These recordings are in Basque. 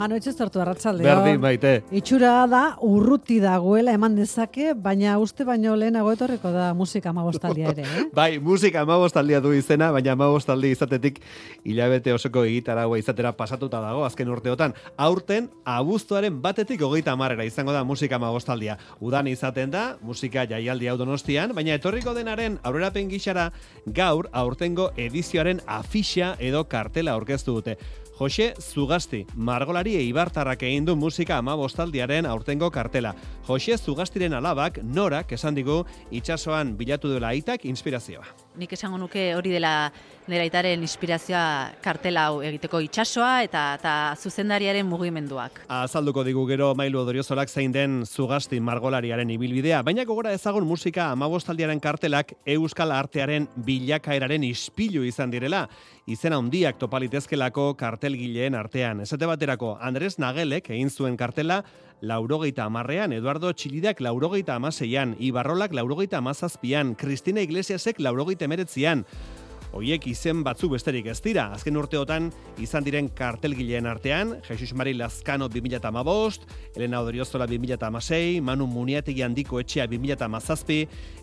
Mano etxe zartu arratzalde. Berdin, baite. Itxura da, urruti dagoela eman dezake, baina uste baino lehenago etorriko da musika amagostaldia ere, eh? Bai, musika amabostaldia du izena, baina amabostaldi izatetik hilabete osoko egitaragoa izatera pasatuta dago azken urteotan. Aurten, abuztuaren batetik hogeita amarrera izango da musika amabostaldia. Udan izaten da, musika jaialdi hau donostian, baina etorriko denaren aurrerapen gixara gaur aurtengo edizioaren afixa edo kartela aurkeztu dute. Jose Zugasti, margolari eibartarrak egin du musika ama bostaldiaren aurtengo kartela. Jose Zugastiren alabak norak esan digu itsasoan bilatu duela aitak inspirazioa. Nik esango nuke hori dela nire aitaren inspirazioa kartela hau egiteko itsasoa eta eta zuzendariaren mugimenduak. Azalduko digu gero mailu odoriozolak zein den Zugasti margolariaren ibilbidea, baina gogora ezagun musika amabostaldiaren kartelak euskal artearen bilakaeraren ispilu izan direla, izena handiak topalitezkelako kartelgileen artean. Esate baterako, Andres Nagelek egin zuen kartela laurogeita amarrean, Eduardo Txilidak laurogeita amaseian, Ibarrolak laurogeita amazazpian, Kristina Iglesiasek laurogeita emeretzian. Oiek izen batzu besterik ez dira. Azken urteotan izan diren kartelgileen artean, Jesus Mari Lazkano 2008, Elena Odriozola 2006, Manu Muniategi handiko etxea 2007,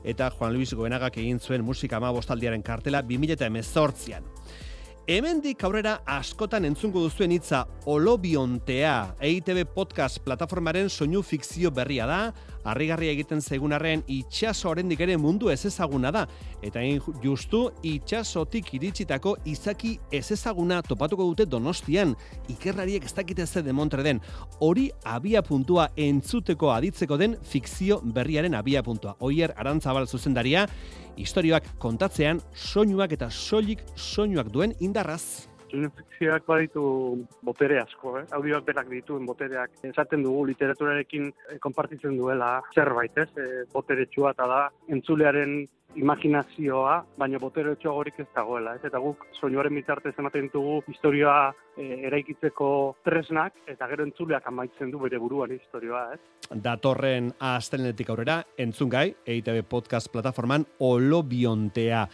eta Juan Luis Goenagak egin zuen musika amabostaldiaren kartela 2018an. Hemendik aurrera askotan entzungo duzuen hitza Olobiontea, EITB podcast plataformaren soinu fikzio berria da, harrigarria egiten zegunarren itxaso oraindik ere mundu ez ezaguna da. Eta hain justu itxasotik iritsitako izaki ez ezaguna topatuko dute Donostian. Ikerrariek ez dakite ze demontre den. Hori abia puntua entzuteko aditzeko den fikzio berriaren abia puntua Oier Arantzabal zuzendaria historioak kontatzean soinuak eta soilik soinuak duen indarraz. Fikzioak baditu botere asko, eh? audioak berak dituen botereak. Esaten dugu literaturarekin eh, konpartitzen duela zerbait, ez? E, botere eta da entzulearen imaginazioa, baina botere horik ez dagoela. Ez? Eta guk soinuaren bitartez ematen dugu historioa e, eraikitzeko tresnak, eta gero entzuleak amaitzen du bere buruan historioa. Ez? Datorren astelenetik aurrera, entzungai, EITB Podcast Plataforman Olobiontea.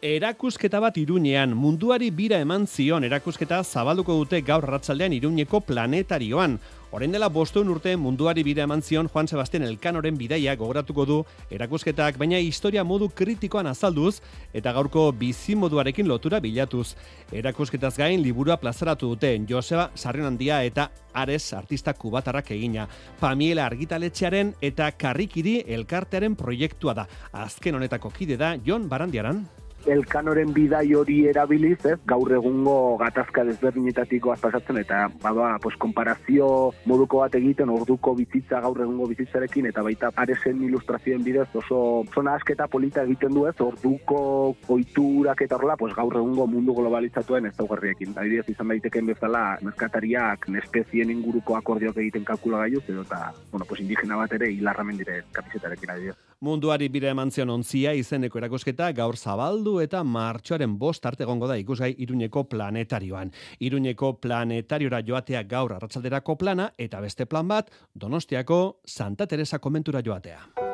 Erakusketa bat irunean, munduari bira eman zion erakusketa zabalduko dute gaur ratzaldean iruñeko planetarioan. Horein dela bosteun urte munduari bira eman zion Juan Sebastian Elkanoren bidaia gogoratuko du erakusketak, baina historia modu kritikoan azalduz eta gaurko bizimoduarekin lotura bilatuz. Erakusketaz gain liburua plazaratu dute Joseba Sarrion Handia eta Ares artista kubatarrak egina. Pamiela argitaletxearen eta karrikiri elkartearen proiektua da. Azken honetako kide da Jon Barandiaran elkanoren bidai hori erabiliz, ez, gaur egungo gatazka desberdinetatico pasatzen eta bada, pues konparazio moduko bat egiten orduko bizitza gaur egungo bizitzarekin eta baita aresen ilustrazioen bidez oso zona asketa polita egiten du ez, orduko oiturak eta horla, pues gaur egungo mundu globalizatuen ez daugarriekin. Adibidez izan daiteken bezala neskatariak nespezien inguruko akordioak egiten kalkula gaiuz edo eta, bueno, pues indigena bat ere hilarramen dire kamisetarekin adibidez. Munduari bire eman zion ontzia izeneko erakosketa gaur zabaldu eta martxoaren bost arte gongo da ikusgai Iruñeko planetarioan. Iruñeko planetariora joatea gaur arratsalderako plana eta beste plan bat Donostiako Santa Teresa komentura joatea.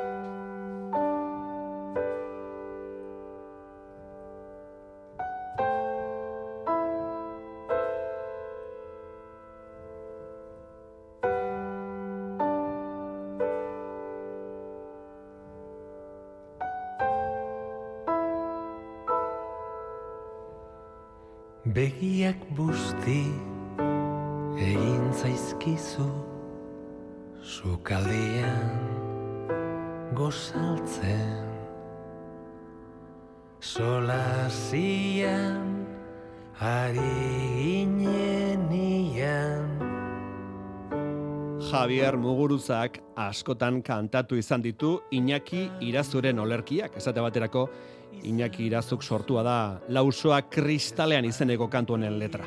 Begiak busti egin zaizkizu Sukaldean gozaltzen. Solazian ari Javier Muguruzak askotan kantatu izan ditu Iñaki Irazuren olerkiak, esate baterako Iñaki Irazuk sortua da lausoa kristalean izeneko kantu honen letra.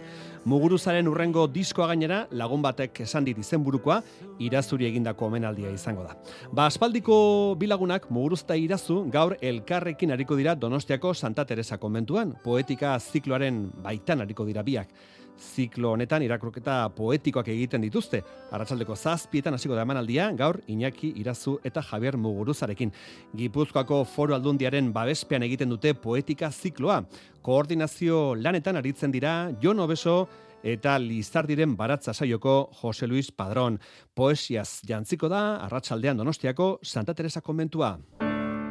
Muguruzaren urrengo diskoa gainera lagun batek esan dit izenburukoa Irazuri egindako omenaldia izango da. Ba aspaldiko bilagunak Muguruzta Irazu gaur elkarrekin ariko dira Donostiako Santa Teresa konbentuan, poetika zikloaren baitan ariko dira biak ziklo honetan irakroketa poetikoak egiten dituzte. Arratsaldeko zazpietan hasiko da emanaldia, gaur Iñaki Irazu eta Javier Muguruzarekin. Gipuzkoako foro aldundiaren babespean egiten dute poetika zikloa. Koordinazio lanetan aritzen dira Jon Obeso eta Lizardiren baratza saioko Jose Luis Padrón. Poesiaz jantziko da, arratsaldean donostiako Santa Teresa konbentua.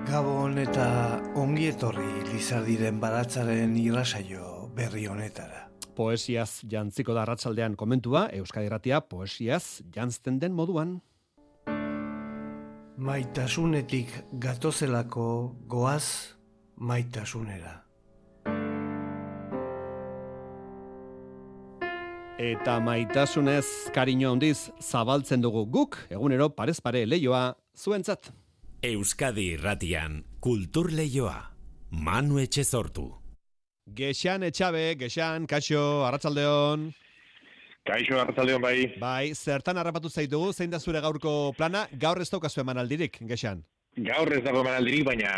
Gabon eta ongi etorri Lizardiren baratzaren irrasaio berri honetara. Poesiaz jantziko da arratsaldean komentua, Euskadi Ratia poesiaz jantzten den moduan. Maitasunetik gatozelako goaz maitasunera. Eta maitasunez kariño handiz zabaltzen dugu guk, egunero parez pare leioa zuentzat. Euskadi Irratian Kultur Leioa Manu Etxezortu Gexan etxabe, gexan, kaixo, arratsaldeon. Kaixo, arratzaldeon bai. Bai, zertan harrapatu zaitugu, zein da zure gaurko plana, gaur ez daukazu eman aldirik, gexan. Gaur ez dago emanaldirik, baina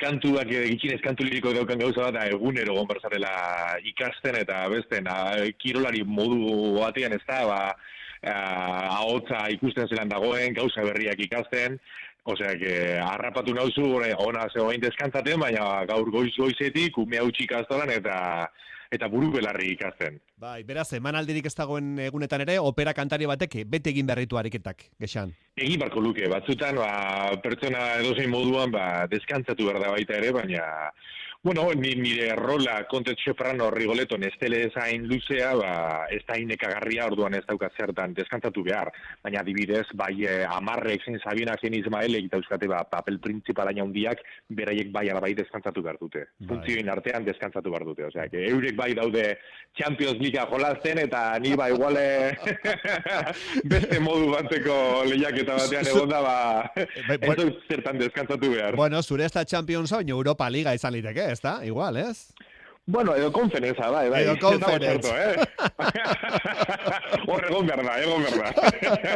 kantuak eh, gitxinez kantu liriko daukan gauza bat, da egunero gonberzarela ikasten eta besten, a, kirolari modu batean ez da, ba, a, ahotza ikusten zelan dagoen, gauza berriak ikasten, Osea, que harrapatu nauzu, ona zegoen deskantzaten, baina gaur goiz goizetik, ume hau ikastolan eta eta buru belarri ikasten. Bai, beraz, emanaldirik ez dagoen egunetan ere, opera kantari batek bete egin berritu ariketak, gexan. Egin barko luke, batzutan, ba, pertsona edozein moduan, ba, deskantzatu behar da baita ere, baina Bueno, ni, nire rola kontet soprano rigoleto nestele zain luzea, ba, ez da inekagarria orduan ez daukat zertan deskantzatu behar. Baina adibidez, bai eh, amarrek zen Sabina zen Ismaelek eta euskate ba, papel principalaina handiak beraiek bai ala bai deskantzatu behar dute. Bai. Funtzioin artean deskantzatu behar dute. Osea, que eurek bai daude Champions Leaguea jolazten eta ni ba iguale beste modu banteko lehiak eta batean egonda ba, bai, ez zertan deskantzatu behar. Bueno, zure ez da Champions hau, Europa Liga izan liteke, ez da? Igual, ez? Bueno, edo konferenza, bai, bai. Edo konferenza. Eh? Horre egon behar da, egon behar da.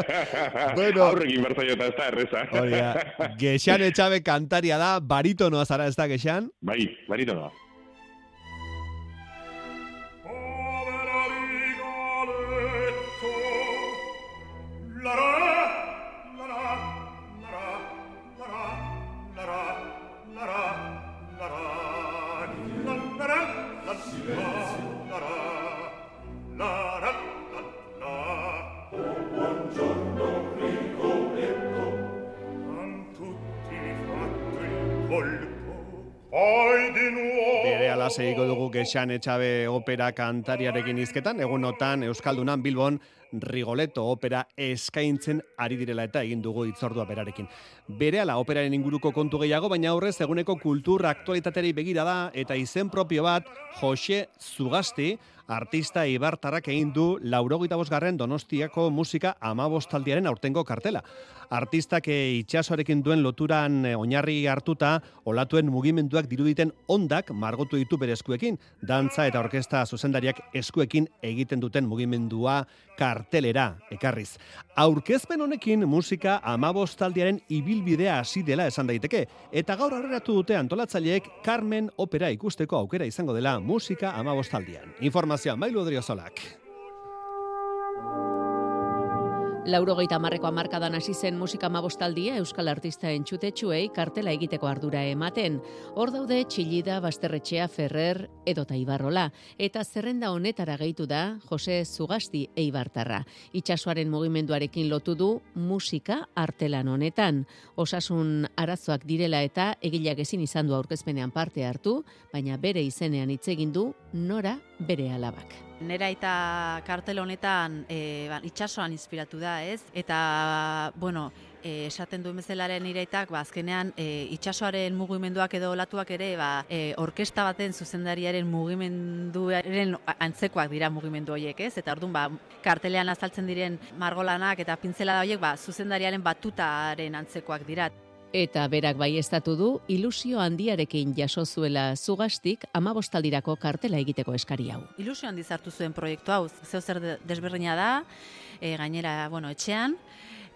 bueno. Aurrekin berzaio eta ez da erreza. Oria, Gexan etxabe kantaria da, baritonoa zara ez da, Gexan? Bai, baritonoa. Gexan etxabe opera kantariarekin izketan, egunotan Euskaldunan Bilbon Rigoleto opera eskaintzen ari direla eta egin dugu itzordua berarekin. Berehala operaren inguruko kontu gehiago, baina aurrez eguneko kultur aktualitateri begira da eta izen propio bat Jose Zugasti, artista ibartarrak egin du laurogeita bosgarren donostiako musika amabostaldiaren aurtengo kartela. Artistak e, itxasoarekin duen loturan e, oinarri hartuta, olatuen mugimenduak diruditen ondak margotu ditu bere eskuekin, dantza eta orkesta zuzendariak eskuekin egiten duten mugimendua kartelera ekarriz. Aurkezpen honekin musika amabostaldiaren ibilbidea hasi dela esan daiteke, eta gaur aurreratu dute antolatzaileek Carmen opera ikusteko aukera izango dela musika amabostaldian. Informazioa mailu odriozolak. Laurogeita marreko amarkadan hasi zen musika mabostaldia Euskal Artista entxutetxuei kartela egiteko ardura ematen. Hor daude Txillida, Basterretxea, Ferrer, edota Ibarrola. Eta zerrenda honetara gehitu da Jose Zugasti Eibartarra. Itxasoaren mugimenduarekin lotu du musika artelan honetan. Osasun arazoak direla eta egileak ezin izan du aurkezpenean parte hartu, baina bere izenean hitz egin du nora bere alabak. Nera eta kartel honetan e, ba, itxasoan inspiratu da, ez? Eta, bueno, e, esaten duen bezalaren iraitak, ba, azkenean e, itxasoaren mugimenduak edo olatuak ere, ba, e, orkesta baten zuzendariaren mugimenduaren antzekoak dira mugimendu horiek, ez? Eta orduan, ba, kartelean azaltzen diren margolanak eta pintzela da horiek, ba, zuzendariaren batutaren antzekoak dira. Eta berak baiestatu du ilusio handiarekin jaso zuela zugastik amabostaldirako kartela egiteko eskari hau. Ilusio handi zartu zuen proiektu hau, zeu zer desberdina da, e, gainera, bueno, etxean,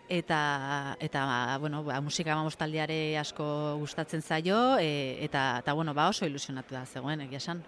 eta eta bueno, ba, musika amabostaldiare asko gustatzen zaio e, eta eta bueno, ba oso ilusionatu da zegoen egia esan.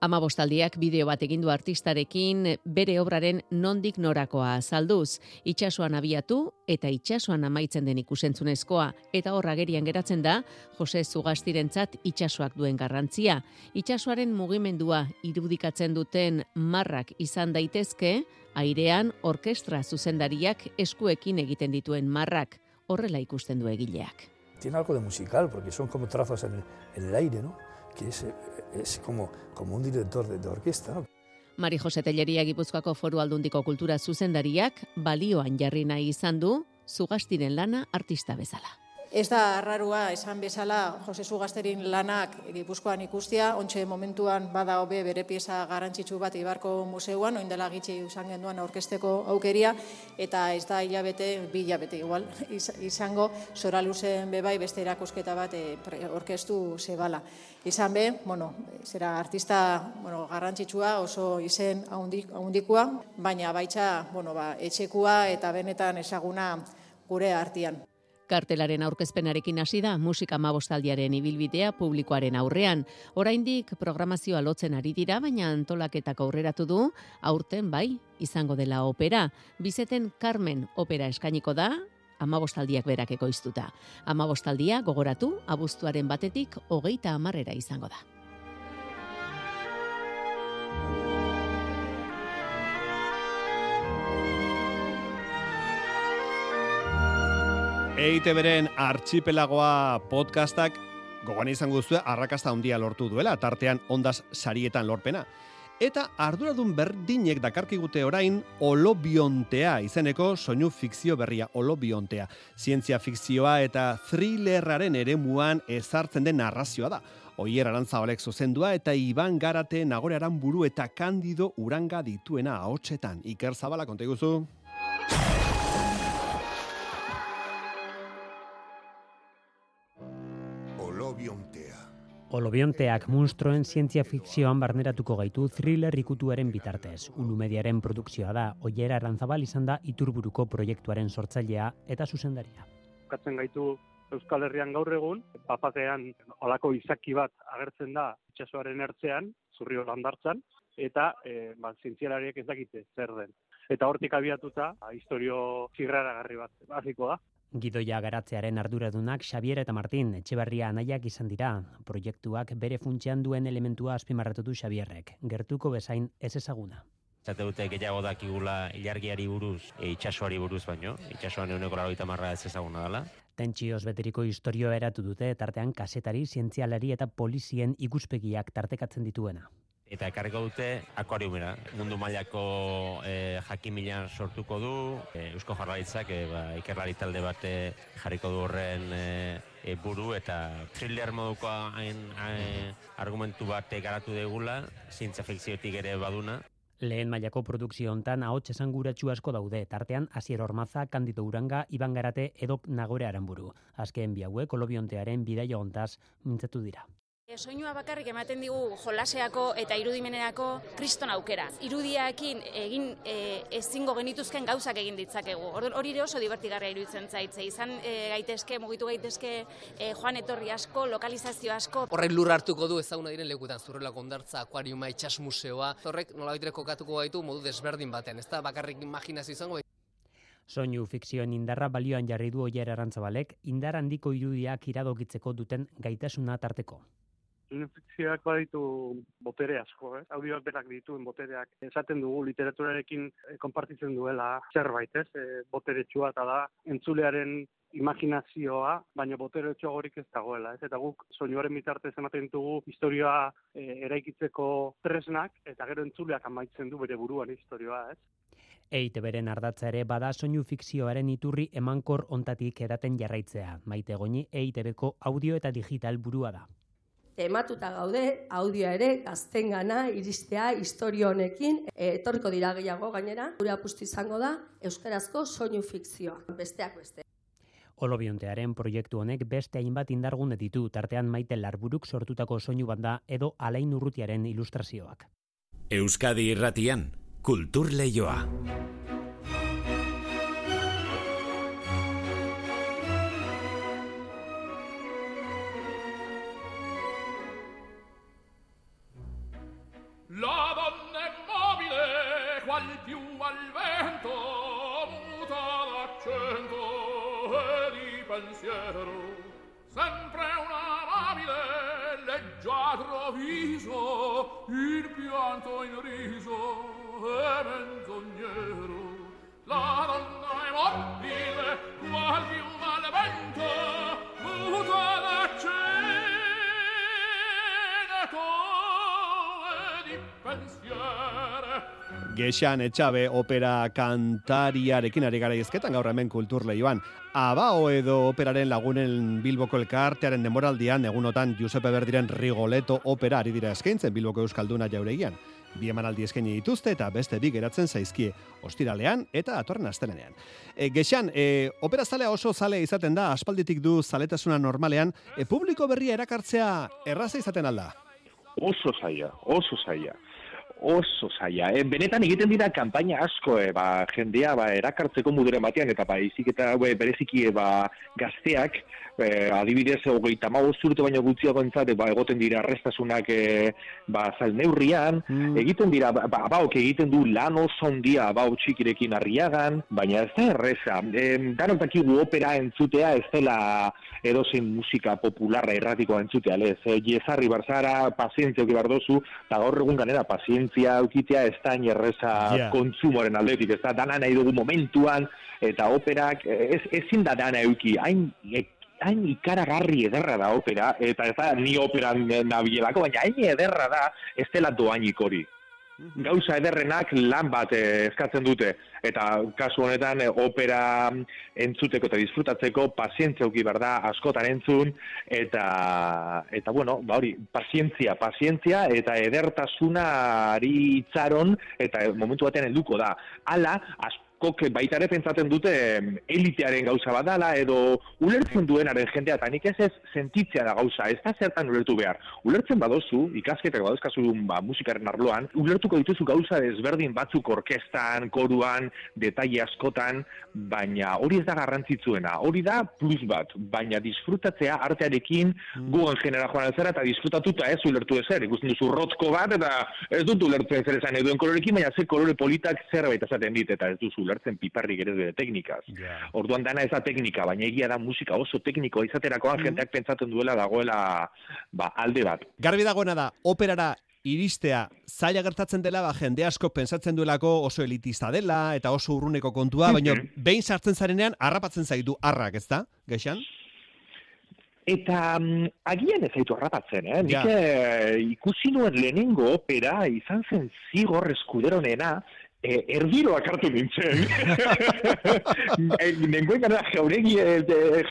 Amabostaldiak bideo bat egin du artistarekin bere obraren nondik norakoa azalduz, itsasoan abiatu eta itsasoan amaitzen den ikusentzunezkoa eta horra gerian geratzen da Jose Zugastirentzat itsasoak duen garrantzia. Itsasoaren mugimendua irudikatzen duten marrak izan daitezke, airean orkestra zuzendariak eskuekin egiten dituen marrak, horrela ikusten du egileak. Tiene algo de musical porque son como trazos en el, en el aire, ¿no? Que es, es como, como un director de, de orquesta. ¿no? Mari Jose Telleria Gipuzkoako Foru Aldundiko Kultura Zuzendariak balioan jarri nahi izan du zugastiren lana artista bezala. Ez da arrarua esan bezala Jose Zugazterin lanak Gipuzkoan ikustia, ontxe momentuan bada hobe bere pieza garrantzitsu bat Ibarko Museuan, oin dela gitxi usan genduan aurkesteko aukeria, eta ez da hilabete, bi hilabete igual, izango, zora luzen bebai beste erakusketa bat e, orkestu zebala. Izan be, bueno, zera artista bueno, garrantzitsua oso izen haundikua, baina baitza bueno, ba, etxekua eta benetan ezaguna gure artian. Kartelaren aurkezpenarekin hasi da musika mabostaldiaren ibilbidea publikoaren aurrean. Oraindik programazioa lotzen ari dira, baina antolaketak aurreratu du, aurten bai, izango dela opera. Bizeten Carmen opera eskainiko da, amabostaldiak berak ekoiztuta. Amabostaldia gogoratu, abuztuaren batetik hogeita amarrera izango da. EITB-ren archipelagoa podcastak gogoan izango duzue arrakasta handia lortu duela, tartean ondas sarietan lorpena. Eta arduradun berdinek dakarkigute orain olobiontea, izeneko soinu fikzio berria olobiontea. Zientzia fikzioa eta thrillerraren ere muan ezartzen den narrazioa da. Oier arantzabalek zuzendua eta Iban Garate nagore buru eta kandido uranga dituena ahotsetan. Iker Zabala, konta? Olobionteak munstroen zientzia fikzioan barneratuko gaitu thriller ikutuaren bitartez. Ulu mediaren produkzioa da, oiera arantzabal izan da iturburuko proiektuaren sortzailea eta zuzendaria. Katzen gaitu Euskal Herrian gaur egun, papatean olako izaki bat agertzen da itxasoaren ertzean, zurri landartzan, eta e, ba, zientzialariek ez dakite zer den. Eta hortik abiatuta, historio zirraragarri bat, baziko da. Gidoia garatzearen arduradunak Xavier eta Martin etxebarria anaiak izan dira. Proiektuak bere funtsean duen elementua azpimarratu du Xavierrek. Gertuko bezain ez ezaguna. Zate dute gehiago dakigula ilargiari buruz, e, itxasoari buruz baino. Itxasoan euneko laro marra ez ezaguna dela. Tentsioz beteriko historioa eratu dute, tartean kasetari, zientzialari eta polizien ikuspegiak tartekatzen dituena eta ekarriko dute akuariumera. Mundu mailako e, jakin sortuko du, e, Eusko Jarraitzak e, ba, ikerlari talde bat jarriko du horren e, buru eta thriller moduko hain, argumentu bat garatu degula, zintza fikziotik ere baduna. Lehen mailako produkzio hontan ahots esanguratsu asko daude, tartean Asier Ormaza, Kandido Uranga, Iban Garate edo Nagore Aranburu. Azken bi hauek kolobiontearen bidaia hontaz mintzatu dira. Soinua bakarrik ematen digu jolaseako eta irudimenerako kriston aukera. Irudiakin egin e, ezingo genituzken gauzak egin ditzakegu. Hori ere oso divertigarria iruditzen zaitze. Izan e, gaitezke, mugitu gaitezke e, joan etorri asko, lokalizazio asko. Horrek lur hartuko du ezaguna diren lekutan zurrela kondartza, akuariuma, itxas museoa. Horrek nola kokatuko gaitu modu desberdin batean. Ez da bakarrik imaginazio izango. Soinu fikzioen indarra balioan jarri du oier arantzabalek, indar handiko irudiak iradokitzeko duten gaitasuna tarteko fikzioak baditu botere asko, eh? audioak berak dituen botereak. Esaten dugu literaturarekin eh, konpartitzen duela zerbait, ez? E, botere txua eta da entzulearen imaginazioa, baina botere horik ez dagoela. Ez? Eta guk soinuaren bitartez ematen dugu historia e, eraikitzeko tresnak, eta gero entzuleak amaitzen du bere buruan historioa. Ez? Eite beren ardatza ere bada soinu fikzioaren iturri emankor ontatik edaten jarraitzea. Maite goni EITBko audio eta digital burua da tematuta gaude, audioa ere, gaztengana, iristea, historio honekin, e, etorriko dira gehiago gainera, gure apustu izango da, Euskarazko soinu fikzioa, besteak beste. Olobiontearen proiektu honek beste hainbat indargun ditu, tartean maite larburuk sortutako soinu banda edo alain urrutiaren ilustrazioak. Euskadi irratian, kultur lehioa. pensiero sempre un amabile leggiadro viso il pianto in riso e menzognero. La donna è mobile qual più al vento muta la cena di pensiero. Gexan Etxabe opera kantariarekin ari gara izketan gaur hemen kultur lehioan. Abao edo operaren lagunen Bilboko elkartearen demoraldian egunotan Giuseppe Berdiren Rigoleto opera ari dira eskaintzen Bilboko Euskalduna jauregian. Bi emanaldi eskaini dituzte eta beste bi geratzen zaizkie ostiralean eta atorren astelenean. E, Gexan, e, opera zalea oso zale izaten da, aspalditik du zaletasuna normalean, e, publiko berria erakartzea erraza izaten alda? Oso zaila, oso zaila oso zaila. E, benetan egiten dira kanpaina asko, e, ba, jendea ba, erakartzeko muderen batean, eta ba, izik eta e, bereziki e, ba, gazteak, e, adibidez, hogeita magoz urte baino gutxiago entzat, ba, egoten dira arrestasunak e, ba, zalneurrian, egiten dira, ba, ba, egiten du lan oso ondia, ba, txikirekin arriagan, baina ez da erreza. E, danok dakigu opera entzutea, ez dela edozein musika popularra erratikoa entzutea, lez. E, jezarri barzara, pazientzia oki bardozu, eta gaur egun ganera pazientzia aukitea ez da erreza Yeah. kontsumoren aldetik, ez da dana nahi dugu momentuan, eta operak, ez, ezin da dana euki, hain e, hain ikaragarri ederra da opera, eta ez da ni operan nabielako, baina hain ederra da ez dela doainik hori. Gauza ederrenak lan bat eh, eskatzen dute, eta kasu honetan eh, opera entzuteko eta disfrutatzeko pazientzia uki behar da, askotan entzun, eta, eta bueno, ba hori, pazientzia, pazientzia, eta edertasunari itzaron, eta momentu batean helduko da. Hala, askok baita ere pentsatzen dute elitearen gauza badala, edo ulertzen duenaren jendea, eta nik ez ez sentitzea da gauza, ez da zertan ulertu behar. Ulertzen badozu, ikasketak badozkazu ba, musikaren arloan, ulertuko dituzu gauza desberdin batzuk orkestan, koruan, detaile askotan, baina hori ez da garrantzitzuena, hori da plus bat, baina disfrutatzea artearekin gugan genera joan zera eta disfrutatuta ez ulertu ezer, ikusten duzu rotzko bat eta ez dut ulertzen zer esan eduen kolorekin, baina ze kolore politak zerbait esaten dit eta ez duzu ulertzen piparrik ere bere teknikaz. Orduan dana ez da teknika, baina egia da musika oso teknikoa izaterakoan jendeak pentsatzen duela dagoela ba, alde bat. Garbi dagoena da, operara iristea zaila gertatzen dela, ba, jende asko pensatzen duelako oso elitista dela eta oso urruneko kontua, baina behin sartzen zarenean harrapatzen zaitu harrak, ez da, gexan? Eta mm, agian ez zaitu harrapatzen, eh? Nik Ja. eh, ikusi nuen lehenengo opera izan zen zigor eskuderonena, e, erdiroak hartu nintzen. e, nengoen gara jauregi, e,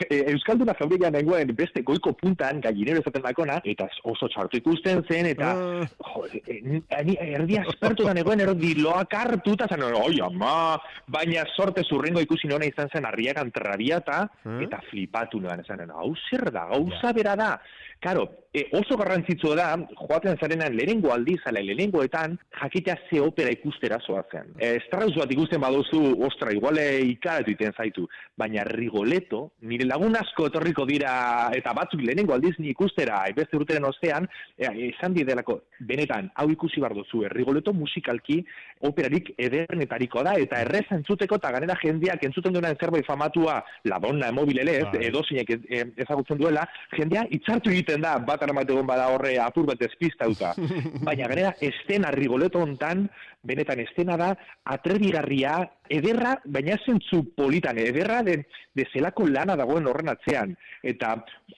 e, Euskalduna jauregia nengoen beste goiko puntan, gallinero ezaten dakona, eta oso txartu ikusten zen, eta jo, e, erdi aspertu da nengoen erdi loak hartu, eta zen, oi, ama, baina sorte zurrengo ikusi nona izan zen arriagan trabiata, eta flipatu nuen, esan, hau zer da, gauza bera da. Karo, e, oso garrantzitsua da, joaten zarenan lehenengo aldiz, ala lehenengoetan, jakitea ze opera ikustera zoazen. E, Strauss bat ikusten baduzu, ostra, iguale ikaratu iten zaitu, baina Rigoletto, nire lagun asko etorriko dira, eta batzuk lehenengo aldiz ni ikustera, beste urteren ostean, e, esan didelako, benetan, hau ikusi bar duzu, Rigoletto musikalki operarik edernetariko da, eta errez entzuteko, eta ganera jendeak entzuten duenan zerbait famatua, la donna mobilele, ez, edo zeinek ezagutzen duela, jendea itzartu egiten da, bat aramategon bada horre apur bat despistauta. Baina ganera, estena Rigoletto hontan, benetan estena da, atrebigarria, ederra, baina zentzu politan, ederra de, de zelako lana dagoen horren atzean. Eta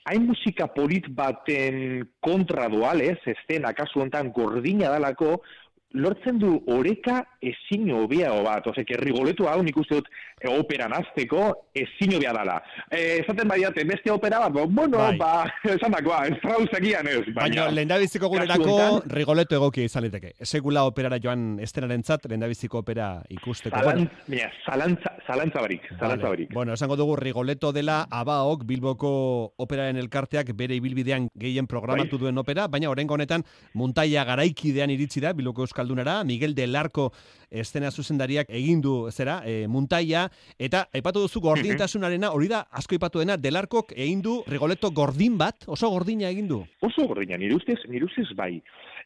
hain musika polit baten kontra doalez, estena kasu hontan gordina dalako, lortzen du oreka ezin hobeago bat. Ose, que rigoletu hau nik uste dut e, operan azteko ezin hobea dala. E, esaten badiate, beste opera bat, bo, bueno, Bai. ba, esan dakoa, Strauss egian ez. Baina, lehendabiziko hontan- rigoleto egokia izan liteke. Segula operara joan estenaren zat, lehendabiziko opera ikusteko. Zalan, Bueno, mira, zalantza, zalantza barik, zalantza Vale. barik. Bueno, esango dugu Rigoleto dela Abaok Bilboko operaren elkarteak bere ibilbidean gehien programatu Bai. duen opera, baina oraingo honetan Muntaia garaikidean iritsi da Bilboko Euskaldunara, Miguel del Arco estena zuzendariak egin du zera, e, Muntaia eta aipatu duzu gordintasunarena, hori da asko aipatuena Del Arcok egin du Rigoleto gordin bat, oso gordina egin du. Oso gordina, nire ustez, nire ustez bai.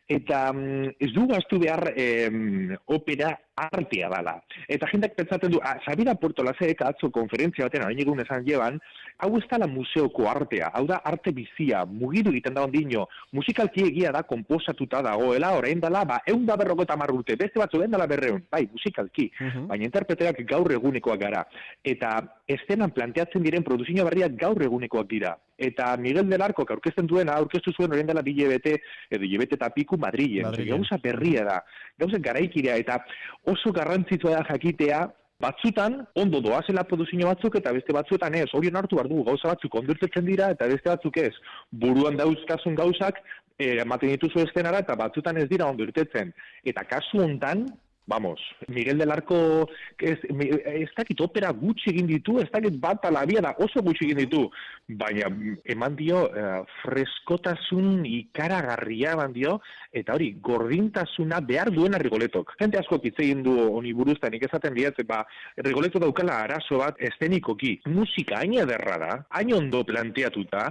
Eta mm, ez du gaztu behar em, opera artea dala. Eta jendak pentsatzen du, ah, Sabida Puerto Laseek atzo konferentzia baten hain egun esan jeban, hau ez dala museoko artea, hau da arte bizia, mugidu egiten da ondino, musikalki egia da komposatuta dagoela, orain dala, ba, egun da berrogeta marrute, beste batzu den dala berreun, bai, musikalki, baina interpreteak gaur egunekoak gara. Eta estenan planteatzen diren produzio berriak gaur egunekoak dira. Eta Miguel del Arco, aurkezten duena, aurkeztu zuen orain dela bile bete, edo hilebete eta piku Madrilen. Madrilen. Gauza berria da, gauza garaikidea, eta oso garrantzitsua da jakitea, batzutan ondo doazela produzio batzuk eta beste batzuetan ez, hori hartu behar dugu gauza batzuk ondurtetzen dira eta beste batzuk ez. Buruan dauzkazun gauzak, eh, ematen dituzu estenara eta batzutan ez dira ondo irtetzen. Eta kasu hontan, Vamos, Miguel del Arco, ez, ez dakit opera gutxi egin ditu, ez dakit bat ala bia da oso gutxi egin ditu, baina mm, eman dio eh, freskotasun ikaragarria eman dio, eta hori, gordintasuna behar duena rigoletok. Jente asko hitz egin du honi buruzta, nik esaten diat, ba, rigoleto daukala arazo bat estenikoki. Musika hain ederra da, hain ondo planteatuta,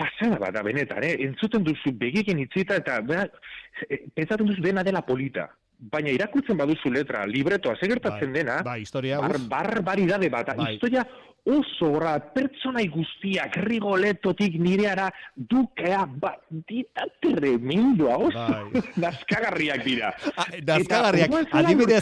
pasada bat da benetan, eh? entzuten duzu begiekin hitzita eta eh, pentsatzen duzu dena dela polita. Baina irakurtzen baduzu letra, libretoa, ze gertatzen dena, Bai, historia, bar, barbaridade bat, Bai. historia oso horra, pertsonai guztiak, rigoletotik nireara, dukea, ba, dita tremendoa, oso, Bai. nazkagarriak dira. Eta orduan zela adibidez,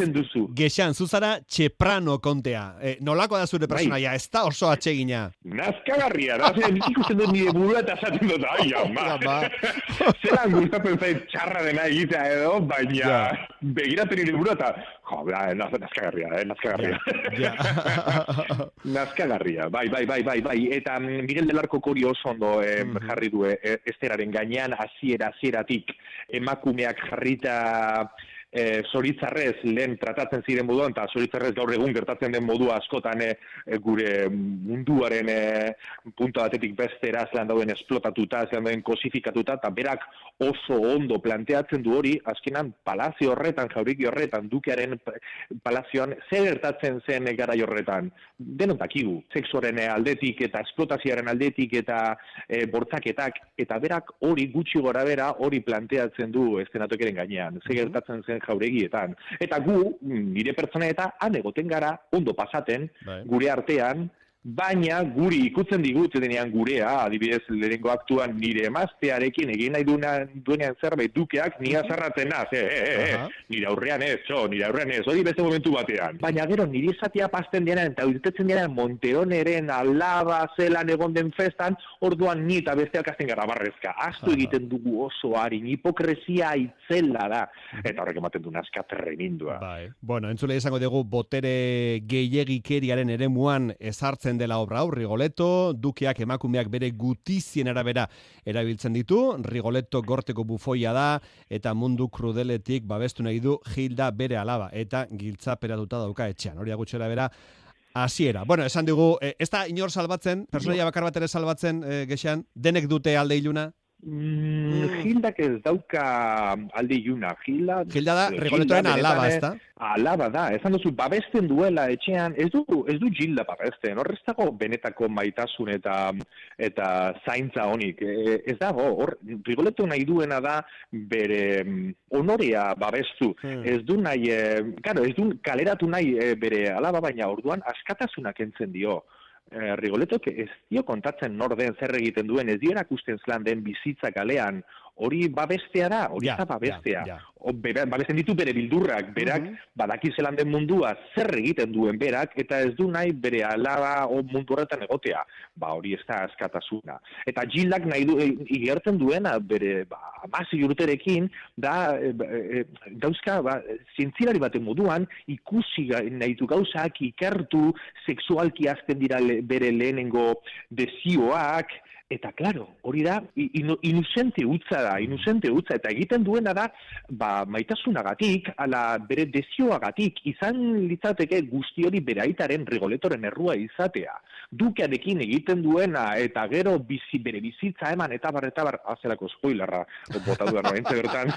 gexan, zuzara txeprano kontea. E, nolako da Bai. zure personaia, ez da oso atsegina. Nazkagarria, da, zer, ikusten dut nire burua eta esaten dut, ai, ama. Zeran gustatzen zait txarra dena egitea edo, baina begiratzen nire burua eta, jo, bera, naz, nazkagarria, eh, nazkagarria. nazkagarria, bai, bai, bai, bai, bai. Eta mm, Miguel del Arco hori oso ondo eh, jarri du eh, esteraren gainean, hasiera hasieratik emakumeak jarrita e, zoritzarrez lehen tratatzen ziren moduan, eta zoritzarrez gaur egun gertatzen den modua askotan e, e, gure munduaren e, punta batetik bestera zelan dauden esplotatuta, zelan dauden kosifikatuta, eta berak oso ondo planteatzen du hori, azkenan palazio horretan, jauriki horretan, dukearen pa- palazioan, zer gertatzen zen garai horretan. Denon dakigu, sexuaren e, aldetik eta esplotazioaren aldetik eta e, bortzaketak, eta berak hori gutxi gora bera hori planteatzen du estenatokeren gainean, zer gertatzen zen jauregietan. Eta gu, mm, nire pertsona eta han egoten gara, ondo pasaten, gure artean, baina guri ikutzen digut denean gurea, adibidez lehenengo aktuan nire emaztearekin egin nahi duenean, duenean zerbait dukeak, ni azarratzen naz, eh, eh, eh, eh, nire aurrean ez, txo, nire aurrean ez, hori beste momentu batean. Baina gero nire izatea pasten denean eta irtetzen denean Monteoneren alaba zelan egon den festan, orduan ni eta besteak hasten gara barrezka. Astu egiten dugu oso harin, hipokresia itzela da. Eta horrek ematen du nazka tremendua. Bai. Bueno, entzule izango dugu botere gehiegikeriaren eremuan ezartzen dela obra hau, Rigoleto, dukeak emakumeak bere gutizien arabera erabiltzen ditu, Rigoleto gorteko bufoia da, eta mundu krudeletik babestu nahi du Hilda bere alaba, eta giltzaperatuta dauka etxean. Hori agutxera bera, hasiera. Bueno, esan dugu, eh, ez da inor salbatzen, personaia bakar bat ere salbatzen, eh, gexan, denek dute alde iluna? Mm, Hildak ez dauka alde iluna. Hilda, Hilda da eh, Rigoletoren Hilda alaba, ezta? eh, Alaba da, esan duzu, babesten duela etxean, ez du, ez du Gilda babesten, horrez dago benetako maitasun eta eta zaintza honik. E, ez dago, hor, Rigoleto nahi duena da bere mm, honorea babestu. Ez du nahi, e, claro, ez du kaleratu nahi e, bere alaba, baina orduan askatasunak entzen dio. Eh, Rigoletok ez dio kontatzen nor den zer egiten duen, ez dio erakusten zelan den bizitza kalean, hori babestea da, hori Ja, da babestea. ja, ja. Babesten ditu bere bildurrak, berak badaki zelan den mundua zer egiten duen berak, eta ez du nahi bere alaba o mundu horretan egotea. Ba, hori ez da askatasuna. Eta Gildak nahi du, e, igertzen duena bere ba, amasi urterekin, da, e, e, dauzka, ba, zientzilari baten moduan, ikusi nahi du gauzak, ikertu, sexualki azten dira le, bere lehenengo desioak, Eta, claro, hori da, inu, inusente utza da, inusente utza, eta egiten duena da, ba, maitasunagatik, ala bere desioagatik, izan litzateke guzti hori bere aitaren rigoletoren errua izatea. Dukearekin egiten duena, eta gero bizi, bere bizitza eman, eta bar, eta bar, azelako spoilerra, bota duan oentze bertan.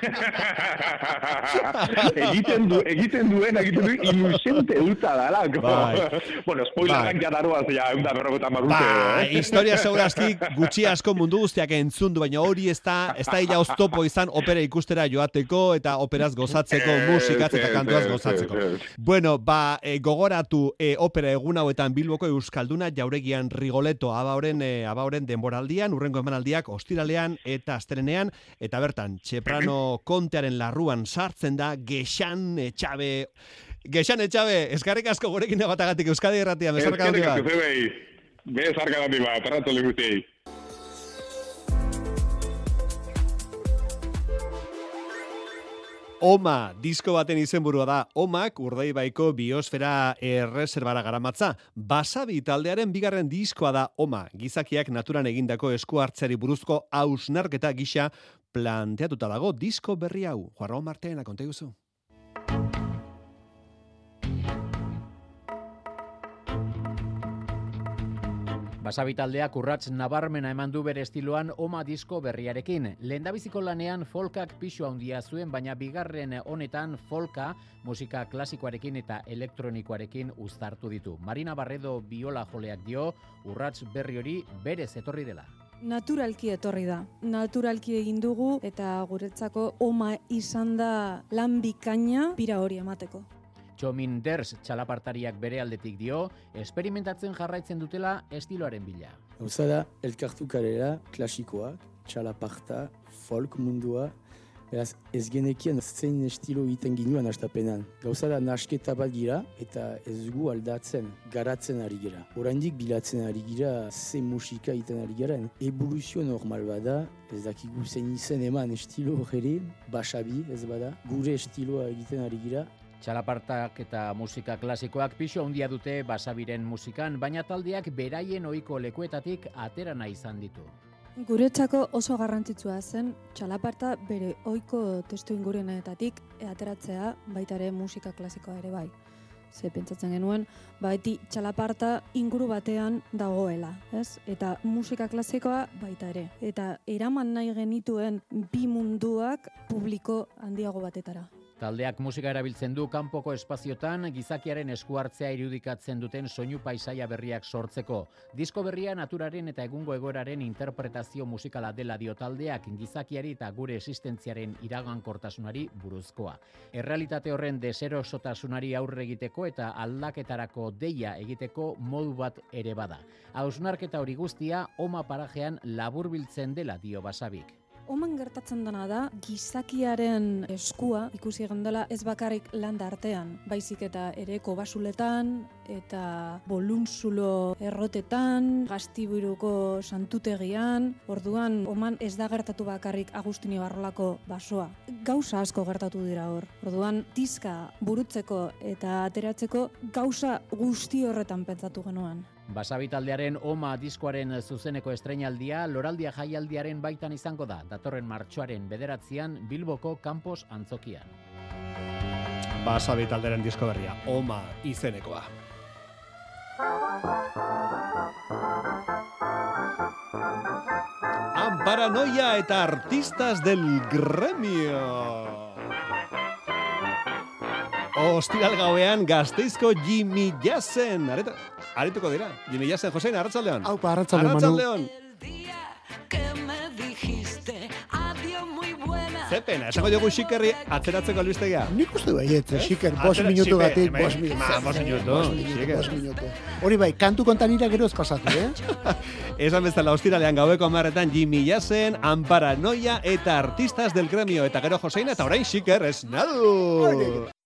egiten, du, egiten duena, egiten du, inusente utza dalako. Bai. bueno, spoilerrak Bai. ja daroaz, ja, eunda berrogeta marrute. Ba, eh? historia segurazki gutxi asko mundu guztiak entzundu, baina hori ez da, ez da ila oztopo izan opera ikustera joateko eta operaz gozatzeko, musikaz eta kantuaz gozatzeko. Bueno, ba, e, gogoratu e, opera egun hauetan Bilboko Euskalduna jauregian Rigoleto abaoren, e, abaoren denboraldian, urrengo emanaldiak ostiralean eta astelenean, eta bertan, Txeprano kontearen larruan sartzen da Gexan Etxabe. Gexan Etxabe, eskarrik asko gurekin egotagatik Euskadi Erratia, mesarka Bezarka handi bat, arratzale guztiei. Oma, disko baten izenburua da. Omak urdaibaiko biosfera erreserbara garamatza. Basabi taldearen bigarren diskoa da Oma. Gizakiak naturan egindako esku hartzeari buruzko hausnarketa gisa planteatuta dago disko berri hau. Juarro Marteena, konta guzu. Basabi taldeak urrats nabarmena eman du bere estiloan oma disko berriarekin. Lehendabiziko lanean folkak pixu handia zuen, baina bigarren honetan folka musika klasikoarekin eta elektronikoarekin uztartu ditu. Marina Barredo biola joleak dio urrats berri hori berez etorri dela. Naturalki etorri da. Naturalki egin dugu eta guretzako oma izan da lan bikaina bira hori emateko. Txomin Ders txalapartariak bere aldetik dio, esperimentatzen jarraitzen dutela estiloaren bila. Gauza da, elkartu karela, klasikoak, txalaparta, folk mundua, beraz ez genekien zein estilo egiten ginuen astapenan. Gauza da, nasketa bat gira eta ez gu aldatzen, garatzen ari gira. Oraindik bilatzen ari gira, ze musika egiten ari garen. Evoluzio normal bada, ez dakigu zein izen eman estilo ere, basabi ez bada, gure estiloa egiten ari gira, Txalapartak eta musika klasikoak pixo handia dute basabiren musikan, baina taldeak beraien ohiko lekuetatik atera nahi izan ditu. Guretzako oso garrantzitsua zen txalaparta bere ohiko testu inguruenetatik ateratzea baita ere musika klasikoa ere bai. Ze pentsatzen genuen, baiti txalaparta inguru batean dagoela, ez? Eta musika klasikoa baita ere. Eta eraman nahi genituen bi munduak publiko handiago batetara. Taldeak musika erabiltzen du kanpoko espaziotan gizakiaren esku hartzea irudikatzen duten soinu paisaia berriak sortzeko. Disko berria naturaren eta egungo egoeraren interpretazio musikala dela dio taldeak gizakiari eta gure existentziaren iragankortasunari buruzkoa. Errealitate horren deserosotasunari aurre egiteko eta aldaketarako deia egiteko modu bat ere bada. Hausnarketa hori guztia oma parajean laburbiltzen dela dio basabik. Oman gertatzen dena da, gizakiaren eskua ikusi dela ez bakarrik landa artean, baizik eta ere kobasuletan, eta boluntzulo errotetan, gaztiburuko santutegian, orduan oman ez da gertatu bakarrik Agustini Barrolako basoa. Gauza asko gertatu dira hor. Orduan, diska burutzeko eta ateratzeko gauza guzti horretan pentsatu genuen. Basabi taldearen Oma diskoaren zuzeneko estreinaldia Loraldia jaialdiaren baitan izango da, datorren martxoaren bederatzean Bilboko Campos Antzokian. Basabi talderen disko berria, Oma izenekoa. Amparanoia eta artistas del gremio. Ostiral gauean gazteizko Jimmy Jassen. Areta, arituko dira. Jimmy Jassen, Josein, arratzaldeon. Aupa, arratsaldeon, Manu. Arratzaldeon. buena. Ze pena, esango jogu xikerri atzeratzeko albistegia. Nik uste baiet, eh? xiker, Atzera- minutu gatik, bai, bost minutu. ma, minutu, Bost minutu, bost minutu. Hori bai, kantu kontanira gero eskasatu, eh? Esan bezala ostiralean gaueko amarretan Jimmy Jassen, Amparanoia eta artistas del gremio. Eta gero Josein eta orain xiker esnadu.